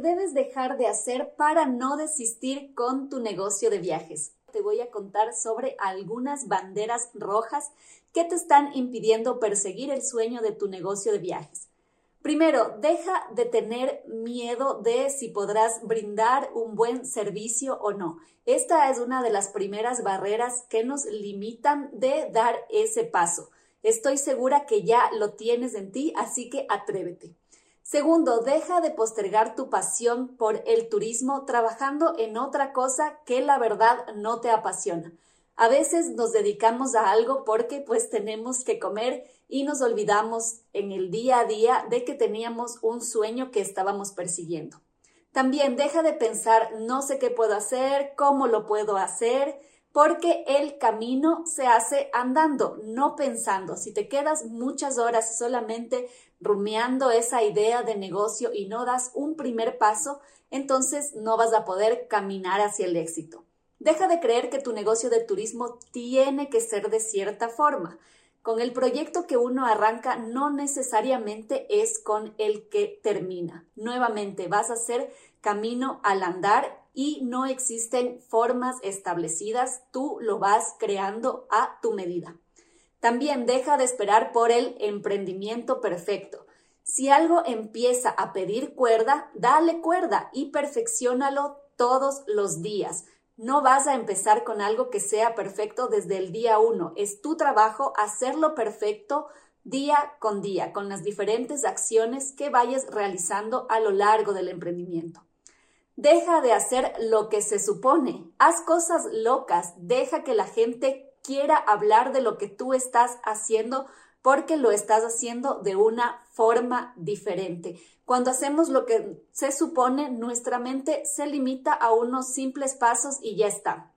Debes dejar de hacer para no desistir con tu negocio de viajes. Te voy a contar sobre algunas banderas rojas que te están impidiendo perseguir el sueño de tu negocio de viajes. Primero, deja de tener miedo de si podrás brindar un buen servicio o no. Esta es una de las primeras barreras que nos limitan de dar ese paso. Estoy segura que ya lo tienes en ti, así que atrévete. Segundo, deja de postergar tu pasión por el turismo trabajando en otra cosa que la verdad no te apasiona. A veces nos dedicamos a algo porque pues tenemos que comer y nos olvidamos en el día a día de que teníamos un sueño que estábamos persiguiendo. También deja de pensar no sé qué puedo hacer, cómo lo puedo hacer, porque el camino se hace andando, no pensando. Si te quedas muchas horas solamente rumiando esa idea de negocio y no das un primer paso, entonces no vas a poder caminar hacia el éxito. Deja de creer que tu negocio de turismo tiene que ser de cierta forma. Con el proyecto que uno arranca no necesariamente es con el que termina. Nuevamente vas a hacer camino al andar y no existen formas establecidas, tú lo vas creando a tu medida. También deja de esperar por el emprendimiento perfecto. Si algo empieza a pedir cuerda, dale cuerda y perfeccionalo todos los días. No vas a empezar con algo que sea perfecto desde el día uno. Es tu trabajo hacerlo perfecto día con día, con las diferentes acciones que vayas realizando a lo largo del emprendimiento. Deja de hacer lo que se supone. Haz cosas locas. Deja que la gente quiera hablar de lo que tú estás haciendo porque lo estás haciendo de una forma diferente. Cuando hacemos lo que se supone, nuestra mente se limita a unos simples pasos y ya está.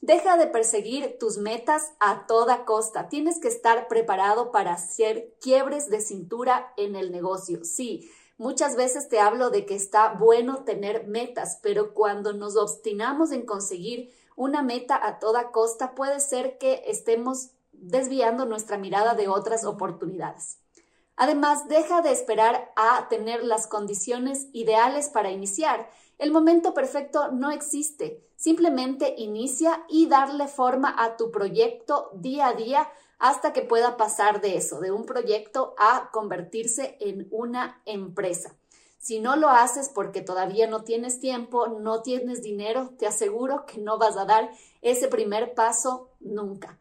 Deja de perseguir tus metas a toda costa. Tienes que estar preparado para hacer quiebres de cintura en el negocio. Sí, Muchas veces te hablo de que está bueno tener metas, pero cuando nos obstinamos en conseguir una meta a toda costa, puede ser que estemos desviando nuestra mirada de otras oportunidades. Además, deja de esperar a tener las condiciones ideales para iniciar. El momento perfecto no existe. Simplemente inicia y darle forma a tu proyecto día a día hasta que pueda pasar de eso, de un proyecto a convertirse en una empresa. Si no lo haces porque todavía no tienes tiempo, no tienes dinero, te aseguro que no vas a dar ese primer paso nunca.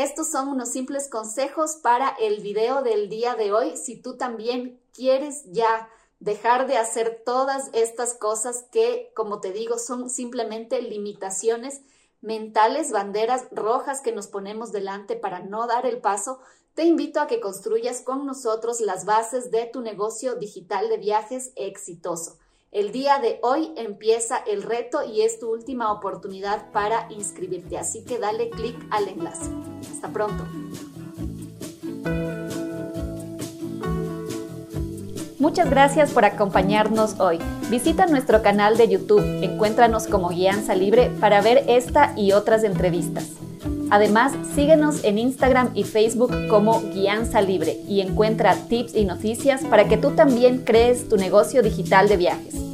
Estos son unos simples consejos para el video del día de hoy. Si tú también quieres ya dejar de hacer todas estas cosas que, como te digo, son simplemente limitaciones mentales, banderas rojas que nos ponemos delante para no dar el paso, te invito a que construyas con nosotros las bases de tu negocio digital de viajes exitoso. El día de hoy empieza el reto y es tu última oportunidad para inscribirte, así que dale clic al enlace. Hasta pronto. Muchas gracias por acompañarnos hoy. Visita nuestro canal de YouTube, encuéntranos como Guianza Libre para ver esta y otras entrevistas. Además, síguenos en Instagram y Facebook como Guianza Libre y encuentra tips y noticias para que tú también crees tu negocio digital de viajes.